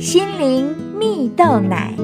心灵蜜豆奶。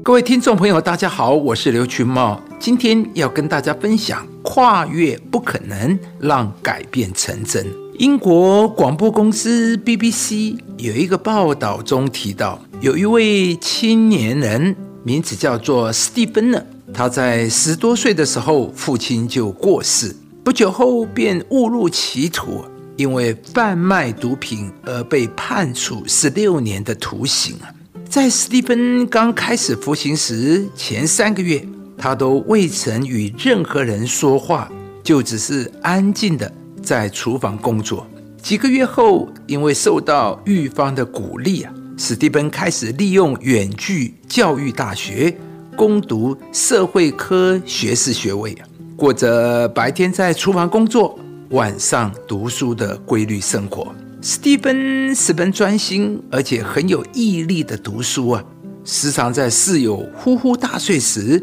各位听众朋友，大家好，我是刘群茂，今天要跟大家分享：跨越不可能，让改变成真。英国广播公司 BBC 有一个报道中提到，有一位青年人，名字叫做史蒂芬呢。他在十多岁的时候，父亲就过世，不久后便误入歧途，因为贩卖毒品而被判处十六年的徒刑啊。在史蒂芬刚开始服刑时，前三个月他都未曾与任何人说话，就只是安静的在厨房工作。几个月后，因为受到狱方的鼓励啊，史蒂芬开始利用远距教育大学。攻读社会科学士学位啊，过着白天在厨房工作、晚上读书的规律生活。史蒂芬十分专心，而且很有毅力的读书啊，时常在室友呼呼大睡时，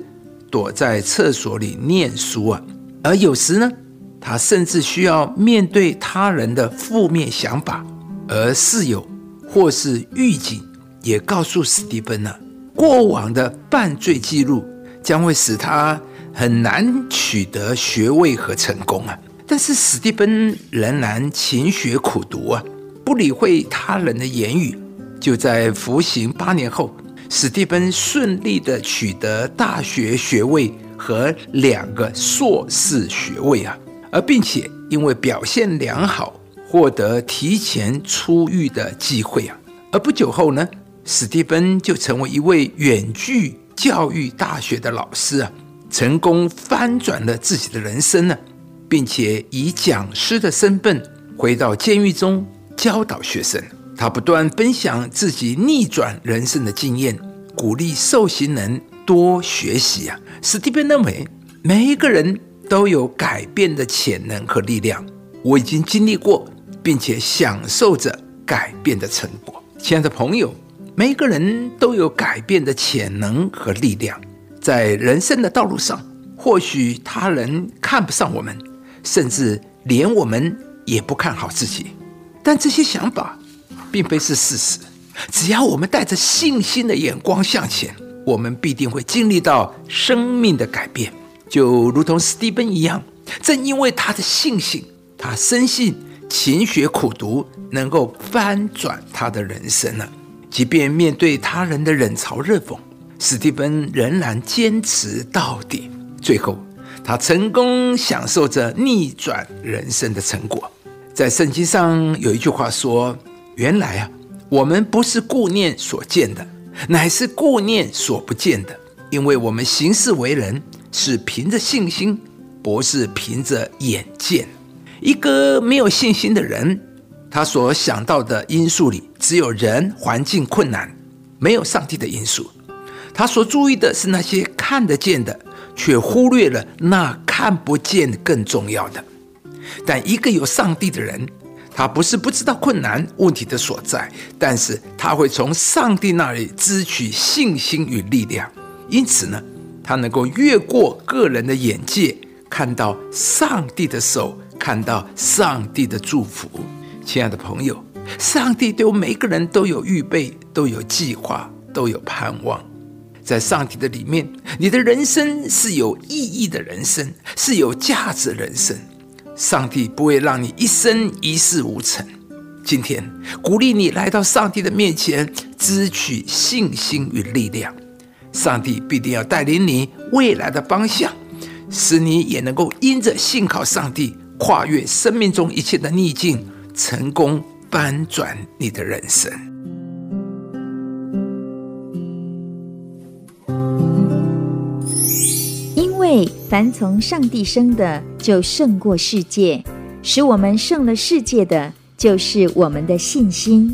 躲在厕所里念书啊。而有时呢，他甚至需要面对他人的负面想法，而室友或是狱警也告诉史蒂芬呢。过往的犯罪记录将会使他很难取得学位和成功啊！但是史蒂芬仍然勤学苦读啊，不理会他人的言语。就在服刑八年后，史蒂芬顺利的取得大学学位和两个硕士学位啊，而并且因为表现良好，获得提前出狱的机会啊。而不久后呢？史蒂芬就成为一位远距教育大学的老师啊，成功翻转了自己的人生呢，并且以讲师的身份回到监狱中教导学生。他不断分享自己逆转人生的经验，鼓励受刑人多学习啊。史蒂芬认为，每一个人都有改变的潜能和力量。我已经经历过，并且享受着改变的成果。亲爱的朋友。每个人都有改变的潜能和力量，在人生的道路上，或许他人看不上我们，甚至连我们也不看好自己，但这些想法并非是事实。只要我们带着信心的眼光向前，我们必定会经历到生命的改变，就如同史蒂芬一样。正因为他的信心，他深信勤学苦读能够翻转他的人生呢。即便面对他人的冷嘲热讽，史蒂芬仍然坚持到底。最后，他成功享受着逆转人生的成果。在圣经上有一句话说：“原来啊，我们不是顾念所见的，乃是顾念所不见的。因为我们行事为人是凭着信心，不是凭着眼见。一个没有信心的人。”他所想到的因素里，只有人、环境困难，没有上帝的因素。他所注意的是那些看得见的，却忽略了那看不见更重要的。但一个有上帝的人，他不是不知道困难问题的所在，但是他会从上帝那里支取信心与力量。因此呢，他能够越过个人的眼界，看到上帝的手，看到上帝的祝福。亲爱的朋友，上帝对我每个人都有预备，都有计划，都有盼望。在上帝的里面，你的人生是有意义的人生，是有价值的人生。上帝不会让你一生一事无成。今天鼓励你来到上帝的面前，支取信心与力量。上帝必定要带领你未来的方向，使你也能够因着信靠上帝，跨越生命中一切的逆境。成功翻转你的人生，凡从上帝生的，就胜过世界；使我们胜了世界的，就是我们的信心。